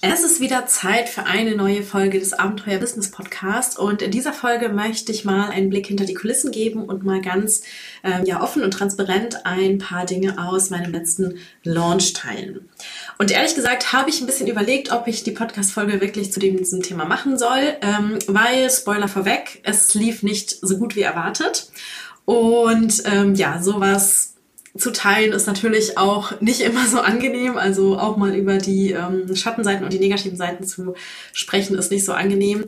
Es ist wieder Zeit für eine neue Folge des Abenteuer Business Podcast und in dieser Folge möchte ich mal einen Blick hinter die Kulissen geben und mal ganz ähm, ja offen und transparent ein paar Dinge aus meinem letzten Launch teilen. Und ehrlich gesagt habe ich ein bisschen überlegt, ob ich die Podcast Folge wirklich zu diesem Thema machen soll, ähm, weil Spoiler vorweg, es lief nicht so gut wie erwartet. Und ähm, ja sowas zu teilen ist natürlich auch nicht immer so angenehm. Also auch mal über die ähm, Schattenseiten und die negativen Seiten zu sprechen, ist nicht so angenehm.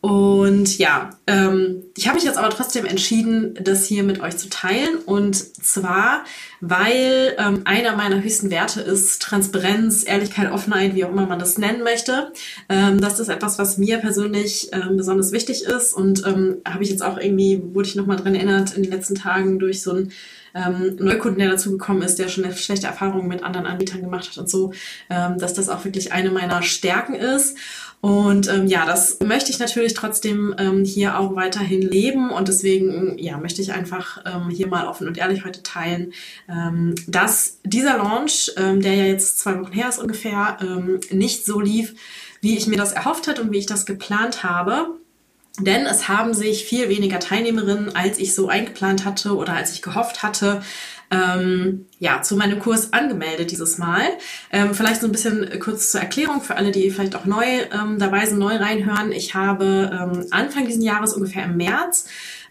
Und ja, ähm, ich habe mich jetzt aber trotzdem entschieden, das hier mit euch zu teilen. Und zwar, weil ähm, einer meiner höchsten Werte ist Transparenz, Ehrlichkeit, Offenheit, wie auch immer man das nennen möchte. Ähm, das ist etwas, was mir persönlich ähm, besonders wichtig ist. Und ähm, habe ich jetzt auch irgendwie, wurde ich nochmal dran erinnert, in den letzten Tagen durch so ein ähm, Neukunden, der dazugekommen ist, der schon eine schlechte Erfahrung mit anderen Anbietern gemacht hat und so, ähm, dass das auch wirklich eine meiner Stärken ist. Und ähm, ja, das möchte ich natürlich trotzdem ähm, hier auch weiterhin leben und deswegen ja möchte ich einfach ähm, hier mal offen und ehrlich heute teilen, ähm, dass dieser Launch, ähm, der ja jetzt zwei Wochen her ist ungefähr, ähm, nicht so lief, wie ich mir das erhofft hatte und wie ich das geplant habe. Denn es haben sich viel weniger Teilnehmerinnen, als ich so eingeplant hatte oder als ich gehofft hatte, ähm, ja, zu meinem Kurs angemeldet dieses Mal. Ähm, vielleicht so ein bisschen kurz zur Erklärung für alle, die vielleicht auch neu ähm, dabei sind, neu reinhören. Ich habe ähm, Anfang diesen Jahres, ungefähr im März,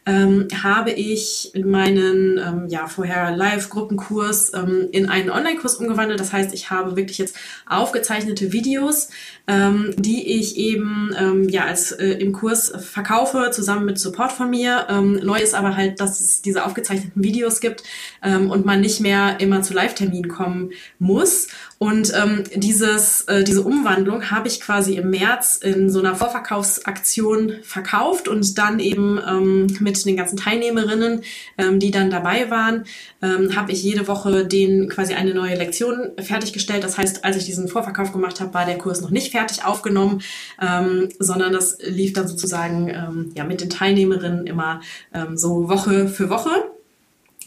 ähm, habe ich meinen ähm, ja vorher Live-Gruppenkurs ähm, in einen Online-Kurs umgewandelt. Das heißt, ich habe wirklich jetzt aufgezeichnete Videos, ähm, die ich eben ähm, ja als äh, im Kurs verkaufe zusammen mit Support von mir. Ähm, neu ist aber halt, dass es diese aufgezeichneten Videos gibt ähm, und man nicht mehr immer zu Live-Terminen kommen muss. Und ähm, dieses, äh, diese Umwandlung habe ich quasi im März in so einer Vorverkaufsaktion verkauft und dann eben ähm, mit den ganzen Teilnehmerinnen, ähm, die dann dabei waren, ähm, habe ich jede Woche denen quasi eine neue Lektion fertiggestellt. Das heißt, als ich diesen Vorverkauf gemacht habe, war der Kurs noch nicht fertig aufgenommen, ähm, sondern das lief dann sozusagen ähm, ja mit den Teilnehmerinnen immer ähm, so Woche für Woche.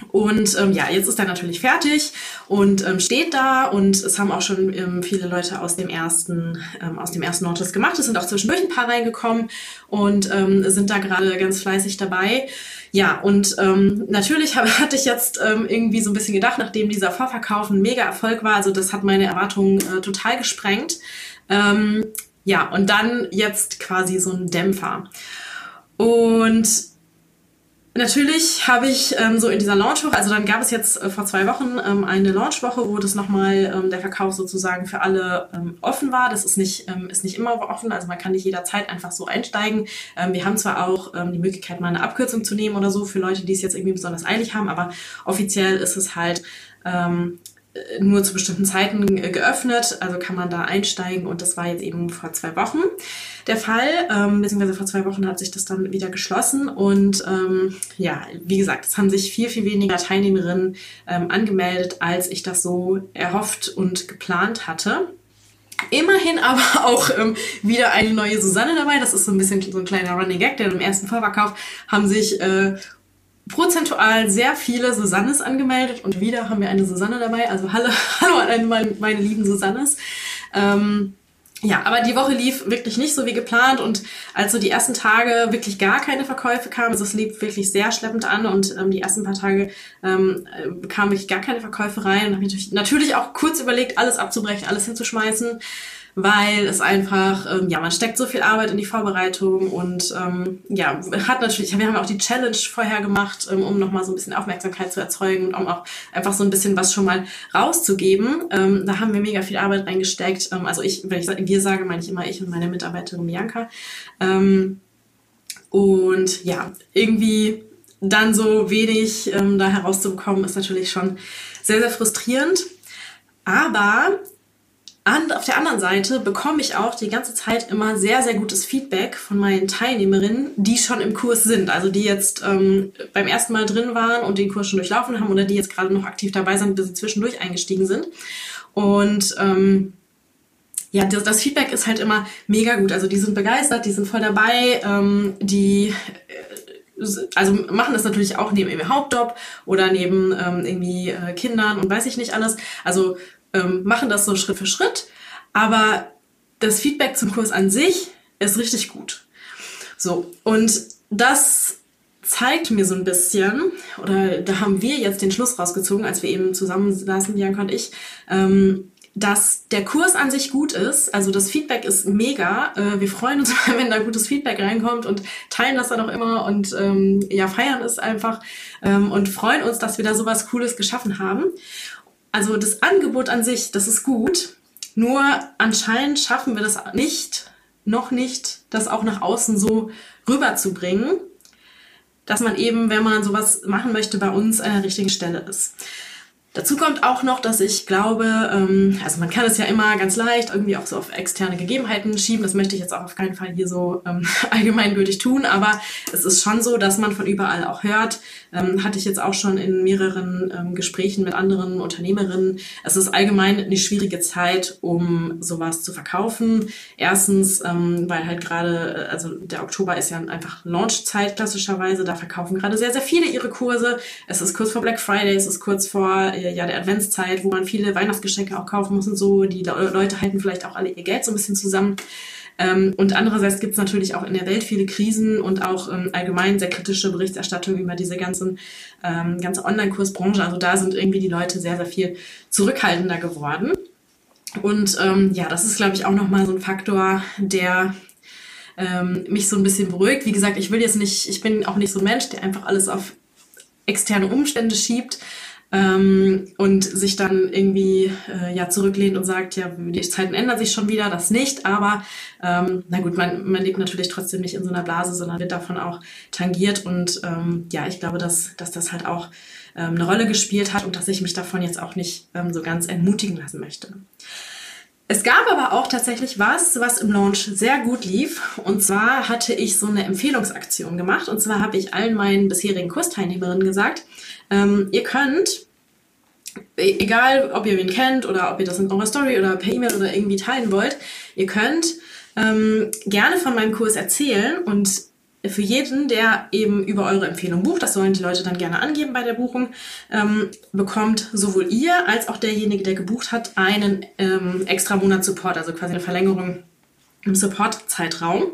Und ähm, ja, jetzt ist er natürlich fertig und ähm, steht da und es haben auch schon ähm, viele Leute aus dem ersten ähm, aus dem ersten Notice gemacht. Es sind auch zwischendurch ein paar reingekommen und ähm, sind da gerade ganz fleißig dabei. Ja, und ähm, natürlich hab, hatte ich jetzt ähm, irgendwie so ein bisschen gedacht, nachdem dieser Vorverkauf ein mega Erfolg war, also das hat meine Erwartungen äh, total gesprengt. Ähm, ja, und dann jetzt quasi so ein Dämpfer. Und Natürlich habe ich ähm, so in dieser Launchwoche, also dann gab es jetzt äh, vor zwei Wochen ähm, eine Launchwoche, wo das nochmal ähm, der Verkauf sozusagen für alle ähm, offen war. Das ist nicht, ähm, ist nicht immer offen, also man kann nicht jederzeit einfach so einsteigen. Ähm, wir haben zwar auch ähm, die Möglichkeit, mal eine Abkürzung zu nehmen oder so für Leute, die es jetzt irgendwie besonders eilig haben, aber offiziell ist es halt ähm, äh, nur zu bestimmten Zeiten äh, geöffnet, also kann man da einsteigen und das war jetzt eben vor zwei Wochen der Fall, ähm, beziehungsweise vor zwei Wochen hat sich das dann wieder geschlossen und ähm, ja, wie gesagt, es haben sich viel, viel weniger Teilnehmerinnen ähm, angemeldet, als ich das so erhofft und geplant hatte. Immerhin aber auch ähm, wieder eine neue Susanne dabei. Das ist so ein bisschen so ein kleiner Running Gag, denn im ersten Vorverkauf haben sich äh, prozentual sehr viele Susannes angemeldet. Und wieder haben wir eine Susanne dabei. Also hallo, hallo an meine, meine lieben Susannes. Ähm, ja, aber die Woche lief wirklich nicht so wie geplant. Und als so die ersten Tage wirklich gar keine Verkäufe kamen, also es lief wirklich sehr schleppend an. Und ähm, die ersten paar Tage ähm, äh, kamen wirklich gar keine Verkäufe rein. Und habe natürlich, natürlich auch kurz überlegt, alles abzubrechen, alles hinzuschmeißen weil es einfach, ähm, ja, man steckt so viel Arbeit in die Vorbereitung und ähm, ja, hat natürlich, wir haben auch die Challenge vorher gemacht, ähm, um nochmal so ein bisschen Aufmerksamkeit zu erzeugen und um auch einfach so ein bisschen was schon mal rauszugeben. Ähm, da haben wir mega viel Arbeit reingesteckt. Ähm, also ich, wenn ich wir sage, meine ich immer ich und meine Mitarbeiterin Bianca. Ähm, und ja, irgendwie dann so wenig ähm, da herauszubekommen, ist natürlich schon sehr, sehr frustrierend. Aber und auf der anderen Seite bekomme ich auch die ganze Zeit immer sehr, sehr gutes Feedback von meinen Teilnehmerinnen, die schon im Kurs sind. Also die jetzt ähm, beim ersten Mal drin waren und den Kurs schon durchlaufen haben oder die jetzt gerade noch aktiv dabei sind, bis sie zwischendurch eingestiegen sind. Und ähm, ja, das, das, Feedback ist halt immer mega gut. Also die sind begeistert, die sind voll dabei, ähm, die also machen das natürlich auch neben ihrem Hauptjob oder neben ähm, irgendwie äh, Kindern und weiß ich nicht alles. Also ähm, machen das so Schritt für Schritt. Aber das Feedback zum Kurs an sich ist richtig gut. So, und das zeigt mir so ein bisschen, oder da haben wir jetzt den Schluss rausgezogen, als wir eben zusammen saßen, Bianca und ich, ähm, dass der Kurs an sich gut ist. Also das Feedback ist mega. Äh, wir freuen uns, wenn da gutes Feedback reinkommt und teilen das dann auch immer und ähm, ja, feiern es einfach ähm, und freuen uns, dass wir da sowas Cooles geschaffen haben. Also das Angebot an sich, das ist gut. Nur anscheinend schaffen wir das nicht, noch nicht, das auch nach außen so rüberzubringen, dass man eben, wenn man sowas machen möchte, bei uns an der richtigen Stelle ist. Dazu kommt auch noch, dass ich glaube, ähm, also man kann es ja immer ganz leicht irgendwie auch so auf externe Gegebenheiten schieben. Das möchte ich jetzt auch auf keinen Fall hier so ähm, allgemeingültig tun, aber es ist schon so, dass man von überall auch hört. Ähm, hatte ich jetzt auch schon in mehreren ähm, Gesprächen mit anderen Unternehmerinnen. Es ist allgemein eine schwierige Zeit, um sowas zu verkaufen. Erstens, ähm, weil halt gerade, äh, also der Oktober ist ja einfach Launchzeit klassischerweise. Da verkaufen gerade sehr, sehr viele ihre Kurse. Es ist kurz vor Black Friday, es ist kurz vor ja der Adventszeit, wo man viele Weihnachtsgeschenke auch kaufen muss und so. Die Leute halten vielleicht auch alle ihr Geld so ein bisschen zusammen. Ähm, und andererseits gibt es natürlich auch in der Welt viele Krisen und auch ähm, allgemein sehr kritische Berichterstattung über diese ganzen, ähm, ganze Online-Kursbranche. Also da sind irgendwie die Leute sehr, sehr viel zurückhaltender geworden. Und ähm, ja, das ist, glaube ich, auch nochmal so ein Faktor, der ähm, mich so ein bisschen beruhigt. Wie gesagt, ich will jetzt nicht, ich bin auch nicht so ein Mensch, der einfach alles auf externe Umstände schiebt, ähm, und sich dann irgendwie äh, ja zurücklehnt und sagt, ja, die Zeiten ändern sich schon wieder, das nicht, aber ähm, na gut, man, man lebt natürlich trotzdem nicht in so einer Blase, sondern wird davon auch tangiert und ähm, ja, ich glaube, dass, dass das halt auch ähm, eine Rolle gespielt hat und dass ich mich davon jetzt auch nicht ähm, so ganz entmutigen lassen möchte. Es gab aber auch tatsächlich was, was im Launch sehr gut lief. Und zwar hatte ich so eine Empfehlungsaktion gemacht. Und zwar habe ich allen meinen bisherigen Kursteilnehmerinnen gesagt, ähm, ihr könnt, e-, egal ob ihr wen kennt oder ob ihr das in eurer Story oder per E-Mail oder irgendwie teilen wollt, ihr könnt ähm, gerne von meinem Kurs erzählen und für jeden, der eben über eure Empfehlung bucht, das sollen die Leute dann gerne angeben bei der Buchung, ähm, bekommt sowohl ihr als auch derjenige, der gebucht hat, einen ähm, extra Monat Support, also quasi eine Verlängerung im Support-Zeitraum.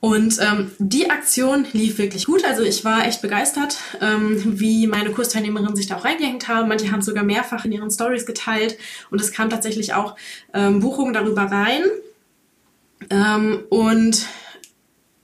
Und ähm, die Aktion lief wirklich gut. Also ich war echt begeistert, ähm, wie meine Kursteilnehmerinnen sich da auch reingehängt haben. Manche haben sogar mehrfach in ihren Stories geteilt und es kam tatsächlich auch ähm, Buchungen darüber rein. Ähm, und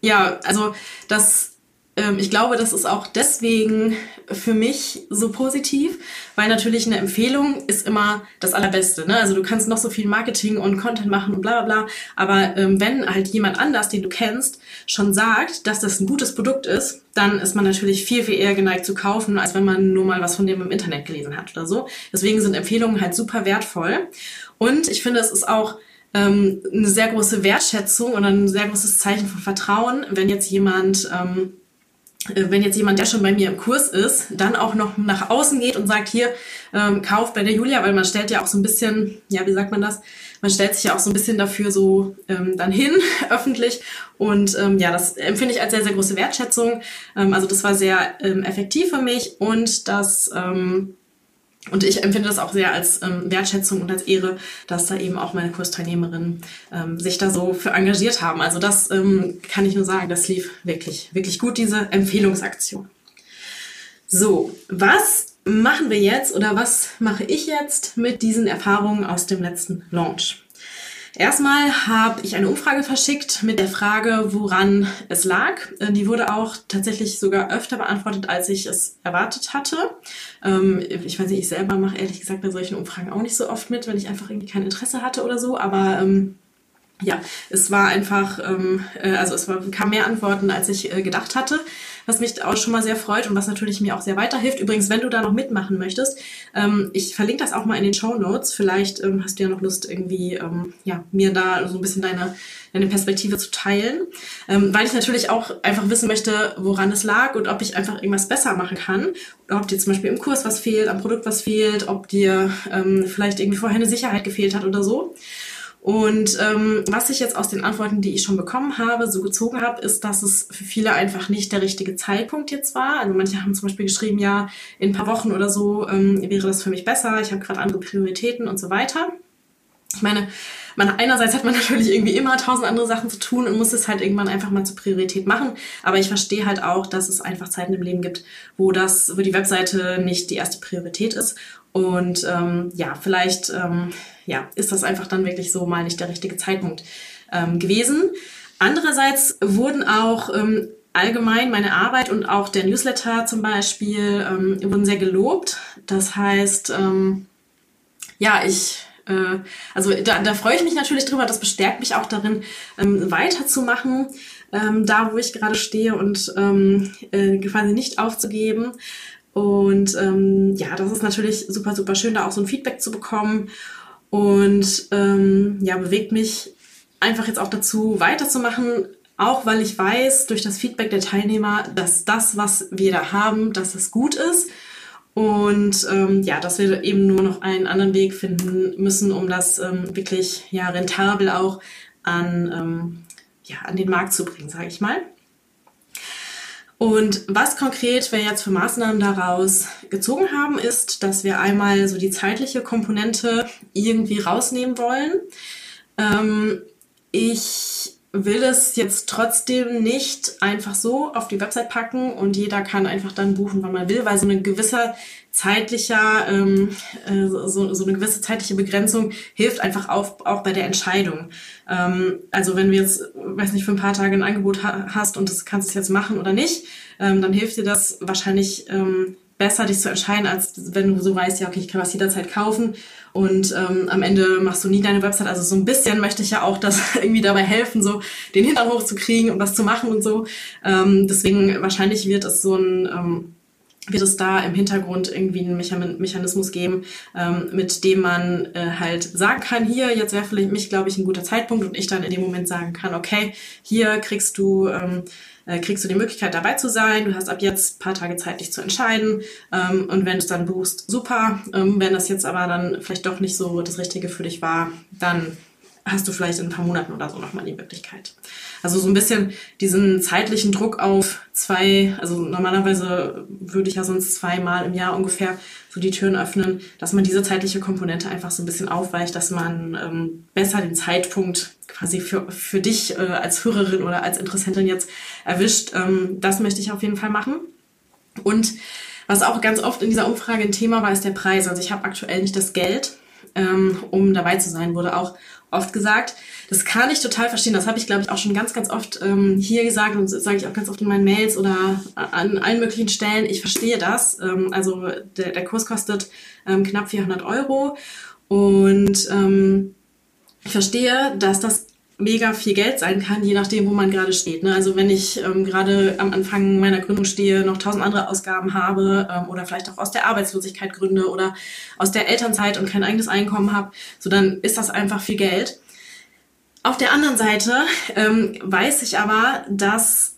ja, also das ähm, ich glaube, das ist auch deswegen für mich so positiv, weil natürlich eine Empfehlung ist immer das Allerbeste. Ne? Also du kannst noch so viel Marketing und Content machen und bla bla bla, aber ähm, wenn halt jemand anders, den du kennst, schon sagt, dass das ein gutes Produkt ist, dann ist man natürlich viel, viel eher geneigt zu kaufen, als wenn man nur mal was von dem im Internet gelesen hat oder so. Deswegen sind Empfehlungen halt super wertvoll. Und ich finde, es ist auch ähm, eine sehr große Wertschätzung oder ein sehr großes Zeichen von Vertrauen, wenn jetzt jemand ähm, äh, wenn jetzt jemand, der schon bei mir im Kurs ist, dann auch noch nach außen geht und sagt, hier, ähm, kauf bei der Julia, weil man stellt ja auch so ein bisschen, ja, wie sagt man das? Man stellt sich ja auch so ein bisschen dafür so ähm, dann hin, öffentlich. Und ähm, ja, das empfinde ich als sehr, sehr große Wertschätzung. Ähm, also das war sehr ähm, effektiv für mich und das ähm, und ich empfinde das auch sehr als ähm, Wertschätzung und als Ehre, dass da eben auch meine Kursteilnehmerinnen ähm, sich da so für engagiert haben. Also das ähm, kann ich nur sagen, das lief wirklich, wirklich gut, diese Empfehlungsaktion. So, was machen wir jetzt oder was mache ich jetzt mit diesen Erfahrungen aus dem letzten Launch? Erstmal habe ich eine Umfrage verschickt mit der Frage, woran es lag. Äh, die wurde auch tatsächlich sogar öfter beantwortet, als ich es erwartet hatte. Ähm, ich weiß nicht, ich selber mache ehrlich gesagt bei solchen Umfragen auch nicht so oft mit, wenn ich einfach irgendwie kein Interesse hatte oder so. Aber ähm, ja, es war einfach, ähm, äh, also es war, kam mehr Antworten, als ich äh, gedacht hatte, was mich auch schon mal sehr freut und was natürlich mir auch sehr weiterhilft. Übrigens, wenn du da noch mitmachen möchtest, ähm, ich verlinke das auch mal in den Show Notes. Vielleicht ähm, hast du ja noch Lust, irgendwie ähm, ja, mir da so ein bisschen deine, deine Perspektive zu teilen, ähm, weil ich natürlich auch einfach wissen möchte, woran es lag und ob ich einfach irgendwas besser machen kann. Ob dir zum Beispiel im Kurs was fehlt, am Produkt was fehlt, ob dir ähm, vielleicht irgendwie vorher eine Sicherheit gefehlt hat oder so. Und ähm, was ich jetzt aus den Antworten, die ich schon bekommen habe, so gezogen habe, ist, dass es für viele einfach nicht der richtige Zeitpunkt jetzt war. Also manche haben zum Beispiel geschrieben, ja, in ein paar Wochen oder so ähm, wäre das für mich besser, ich habe gerade andere Prioritäten und so weiter. Ich meine, man, einerseits hat man natürlich irgendwie immer tausend andere Sachen zu tun und muss es halt irgendwann einfach mal zur Priorität machen. Aber ich verstehe halt auch, dass es einfach Zeiten im Leben gibt, wo das, wo die Webseite nicht die erste Priorität ist. Und ähm, ja, vielleicht ähm, ja, ist das einfach dann wirklich so mal nicht der richtige Zeitpunkt ähm, gewesen. Andererseits wurden auch ähm, allgemein meine Arbeit und auch der Newsletter zum Beispiel ähm, wurden sehr gelobt. Das heißt, ähm, ja, ich äh, also da, da freue ich mich natürlich drüber. Das bestärkt mich auch darin, ähm, weiterzumachen, ähm, da wo ich gerade stehe und ähm, äh, quasi nicht aufzugeben. Und ähm, ja, das ist natürlich super, super schön, da auch so ein Feedback zu bekommen. Und ähm, ja, bewegt mich einfach jetzt auch dazu, weiterzumachen, auch weil ich weiß durch das Feedback der Teilnehmer, dass das, was wir da haben, dass es gut ist. Und ähm, ja, dass wir eben nur noch einen anderen Weg finden müssen, um das ähm, wirklich ja rentabel auch an, ähm, ja, an den Markt zu bringen, sage ich mal. Und was konkret wir jetzt für Maßnahmen daraus gezogen haben, ist, dass wir einmal so die zeitliche Komponente irgendwie rausnehmen wollen. Ähm, ich will es jetzt trotzdem nicht einfach so auf die Website packen und jeder kann einfach dann buchen, wann man will, weil so ein gewisser zeitlicher, ähm, äh, so, so eine gewisse zeitliche Begrenzung hilft einfach auch, auch bei der Entscheidung. Ähm, also wenn du jetzt, weiß nicht, für ein paar Tage ein Angebot ha hast und das kannst du jetzt machen oder nicht, ähm, dann hilft dir das wahrscheinlich ähm, besser, dich zu entscheiden, als wenn du so weißt, ja, okay, ich kann was jederzeit kaufen und ähm, am Ende machst du nie deine Website. Also so ein bisschen möchte ich ja auch das irgendwie dabei helfen, so den Hintern hochzukriegen und was zu machen und so. Ähm, deswegen wahrscheinlich wird es so ein ähm, wird es da im Hintergrund irgendwie einen Mechanismus geben, ähm, mit dem man äh, halt sagen kann, hier, jetzt wäre für mich, glaube ich, ein guter Zeitpunkt und ich dann in dem Moment sagen kann, okay, hier kriegst du, ähm, äh, kriegst du die Möglichkeit dabei zu sein, du hast ab jetzt paar Tage Zeit, dich zu entscheiden ähm, und wenn du es dann buchst, super. Ähm, wenn das jetzt aber dann vielleicht doch nicht so das Richtige für dich war, dann hast du vielleicht in ein paar Monaten oder so nochmal die Möglichkeit. Also so ein bisschen diesen zeitlichen Druck auf zwei, also normalerweise würde ich ja sonst zweimal im Jahr ungefähr so die Türen öffnen, dass man diese zeitliche Komponente einfach so ein bisschen aufweicht, dass man ähm, besser den Zeitpunkt quasi für, für dich äh, als Hörerin oder als Interessentin jetzt erwischt. Ähm, das möchte ich auf jeden Fall machen. Und was auch ganz oft in dieser Umfrage ein Thema war, ist der Preis. Also ich habe aktuell nicht das Geld, ähm, um dabei zu sein, wurde auch oft gesagt. Das kann ich total verstehen. Das habe ich, glaube ich, auch schon ganz, ganz oft ähm, hier gesagt und sage ich auch ganz oft in meinen Mails oder an allen möglichen Stellen. Ich verstehe das. Ähm, also der, der Kurs kostet ähm, knapp 400 Euro und ähm, ich verstehe, dass das mega viel Geld sein kann, je nachdem, wo man gerade steht. Ne? Also wenn ich ähm, gerade am Anfang meiner Gründung stehe, noch tausend andere Ausgaben habe ähm, oder vielleicht auch aus der Arbeitslosigkeit gründe oder aus der Elternzeit und kein eigenes Einkommen habe, so dann ist das einfach viel Geld. Auf der anderen Seite ähm, weiß ich aber, dass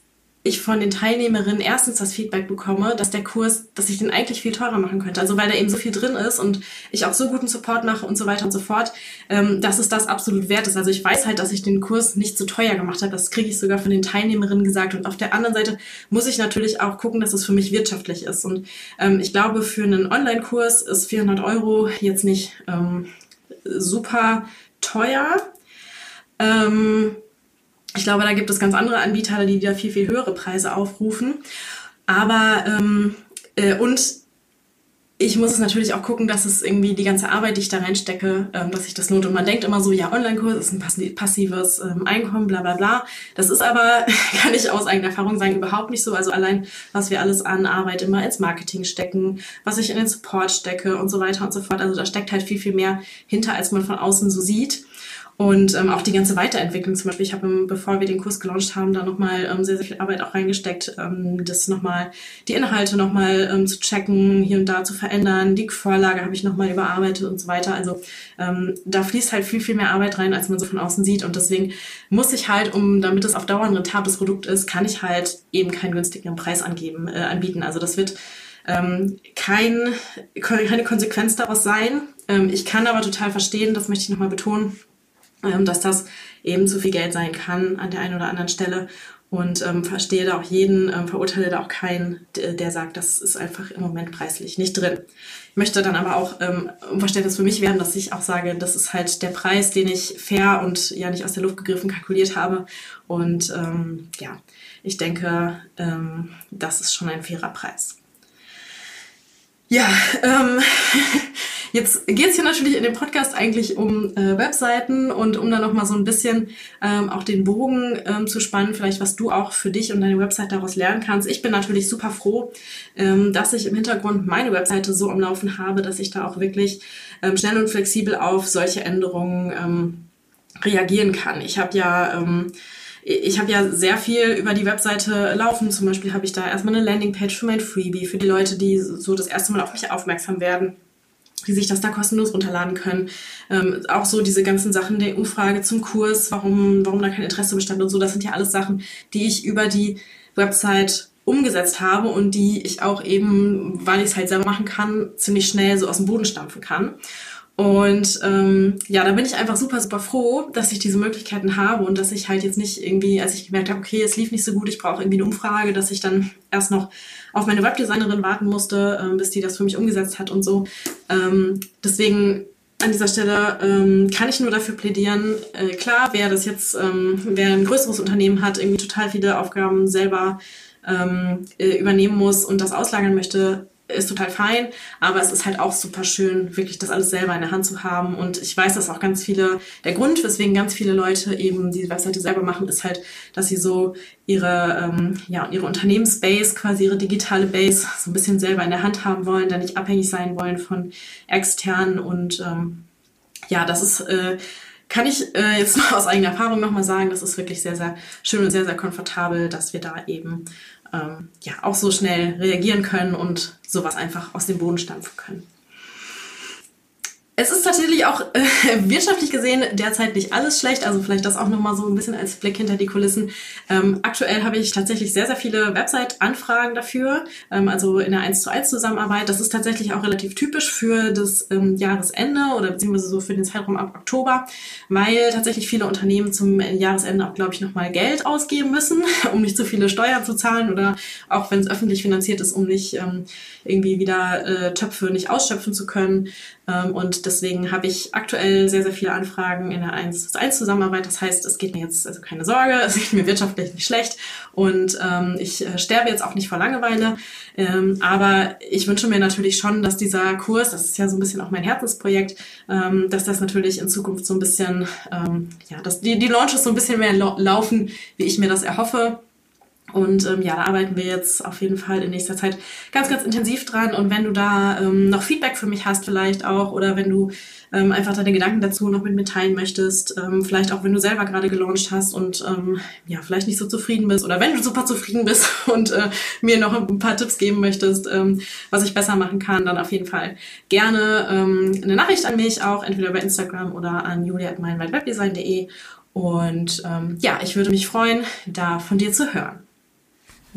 ich von den Teilnehmerinnen erstens das Feedback bekomme, dass der Kurs, dass ich den eigentlich viel teurer machen könnte. Also weil da eben so viel drin ist und ich auch so guten Support mache und so weiter und so fort, ähm, dass es das absolut wert ist. Also ich weiß halt, dass ich den Kurs nicht zu so teuer gemacht habe. Das kriege ich sogar von den Teilnehmerinnen gesagt. Und auf der anderen Seite muss ich natürlich auch gucken, dass es für mich wirtschaftlich ist. Und ähm, ich glaube, für einen Online-Kurs ist 400 Euro jetzt nicht ähm, super teuer. Ähm, ich glaube, da gibt es ganz andere Anbieter, die da viel, viel höhere Preise aufrufen. Aber ähm, äh, und ich muss es natürlich auch gucken, dass es irgendwie die ganze Arbeit, die ich da reinstecke, ähm, dass sich das lohnt. Und man denkt immer so, ja, Online-Kurs ist ein passives ähm, Einkommen, bla bla bla. Das ist aber, kann ich aus eigener Erfahrung sagen, überhaupt nicht so. Also allein, was wir alles an Arbeit immer ins Marketing stecken, was ich in den Support stecke und so weiter und so fort. Also da steckt halt viel, viel mehr hinter, als man von außen so sieht. Und ähm, auch die ganze Weiterentwicklung zum Beispiel. Ich habe, ähm, bevor wir den Kurs gelauncht haben, da nochmal ähm, sehr, sehr viel Arbeit auch reingesteckt, ähm, das nochmal, die Inhalte nochmal ähm, zu checken, hier und da zu verändern. Die Vorlage habe ich nochmal überarbeitet und so weiter. Also ähm, da fließt halt viel, viel mehr Arbeit rein, als man so von außen sieht. Und deswegen muss ich halt, um damit es auf Dauer ein rentables Produkt ist, kann ich halt eben keinen günstigen Preis angeben, äh, anbieten. Also das wird ähm, kein, keine Konsequenz daraus sein. Ähm, ich kann aber total verstehen, das möchte ich nochmal betonen, dass das eben zu viel Geld sein kann an der einen oder anderen Stelle und ähm, verstehe da auch jeden, ähm, verurteile da auch keinen, der sagt, das ist einfach im Moment preislich nicht drin. Ich möchte dann aber auch ähm, um Verständnis für mich werden, dass ich auch sage, das ist halt der Preis, den ich fair und ja nicht aus der Luft gegriffen kalkuliert habe. Und ähm, ja, ich denke, ähm, das ist schon ein fairer Preis. Ja, ähm, jetzt geht es hier natürlich in dem Podcast eigentlich um äh, Webseiten und um dann nochmal so ein bisschen ähm, auch den Bogen ähm, zu spannen, vielleicht was du auch für dich und deine Website daraus lernen kannst. Ich bin natürlich super froh, ähm, dass ich im Hintergrund meine Webseite so am Laufen habe, dass ich da auch wirklich ähm, schnell und flexibel auf solche Änderungen ähm, reagieren kann. Ich habe ja ähm, ich habe ja sehr viel über die Webseite laufen. Zum Beispiel habe ich da erstmal eine Landingpage für mein Freebie, für die Leute, die so das erste Mal auf mich aufmerksam werden die sich das da kostenlos runterladen können. Ähm, auch so diese ganzen Sachen der Umfrage zum Kurs, warum, warum da kein Interesse bestand und so, das sind ja alles Sachen, die ich über die Website umgesetzt habe und die ich auch eben, weil ich es halt selber machen kann, ziemlich schnell so aus dem Boden stampfen kann. Und ähm, ja, da bin ich einfach super, super froh, dass ich diese Möglichkeiten habe und dass ich halt jetzt nicht irgendwie, als ich gemerkt habe, okay, es lief nicht so gut, ich brauche irgendwie eine Umfrage, dass ich dann erst noch auf meine Webdesignerin warten musste, ähm, bis die das für mich umgesetzt hat und so. Ähm, deswegen an dieser Stelle ähm, kann ich nur dafür plädieren, äh, klar, wer das jetzt, ähm, wer ein größeres Unternehmen hat, irgendwie total viele Aufgaben selber ähm, äh, übernehmen muss und das auslagern möchte, ist total fein, aber es ist halt auch super schön, wirklich das alles selber in der Hand zu haben. Und ich weiß, dass auch ganz viele, der Grund, weswegen ganz viele Leute eben die Webseite selber machen, ist halt, dass sie so ihre, ähm, ja, ihre Unternehmensbase, quasi ihre digitale Base, so ein bisschen selber in der Hand haben wollen, da nicht abhängig sein wollen von externen. Und ähm, ja, das ist äh, kann ich äh, jetzt noch aus eigener Erfahrung nochmal sagen, das ist wirklich sehr, sehr schön und sehr, sehr komfortabel, dass wir da eben ähm, ja auch so schnell reagieren können und sowas einfach aus dem Boden stampfen können. Es ist tatsächlich auch äh, wirtschaftlich gesehen derzeit nicht alles schlecht. Also vielleicht das auch nochmal so ein bisschen als Blick hinter die Kulissen. Ähm, aktuell habe ich tatsächlich sehr, sehr viele Website-Anfragen dafür. Ähm, also in der 1 zu 1 Zusammenarbeit. Das ist tatsächlich auch relativ typisch für das ähm, Jahresende oder beziehungsweise so für den Zeitraum ab Oktober, weil tatsächlich viele Unternehmen zum Jahresende auch, glaube ich, nochmal Geld ausgeben müssen, um nicht zu viele Steuern zu zahlen oder auch wenn es öffentlich finanziert ist, um nicht ähm, irgendwie wieder äh, Töpfe nicht ausschöpfen zu können. Ähm, und deswegen habe ich aktuell sehr, sehr viele Anfragen in der 1 zu 1 Zusammenarbeit. Das heißt, es geht mir jetzt, also keine Sorge, es geht mir wirtschaftlich nicht schlecht und ähm, ich äh, sterbe jetzt auch nicht vor Langeweile. Ähm, aber ich wünsche mir natürlich schon, dass dieser Kurs, das ist ja so ein bisschen auch mein Herzensprojekt, ähm, dass das natürlich in Zukunft so ein bisschen, ähm, ja, dass die, die Launches so ein bisschen mehr laufen, wie ich mir das erhoffe. Und ähm, ja, da arbeiten wir jetzt auf jeden Fall in nächster Zeit ganz, ganz intensiv dran. Und wenn du da ähm, noch Feedback für mich hast, vielleicht auch, oder wenn du ähm, einfach deine Gedanken dazu noch mit mir teilen möchtest, ähm, vielleicht auch wenn du selber gerade gelauncht hast und ähm, ja, vielleicht nicht so zufrieden bist, oder wenn du super zufrieden bist und äh, mir noch ein paar Tipps geben möchtest, ähm, was ich besser machen kann, dann auf jeden Fall gerne ähm, eine Nachricht an mich, auch entweder bei Instagram oder an julia.meinwebdesign.de. Und ähm, ja, ich würde mich freuen, da von dir zu hören.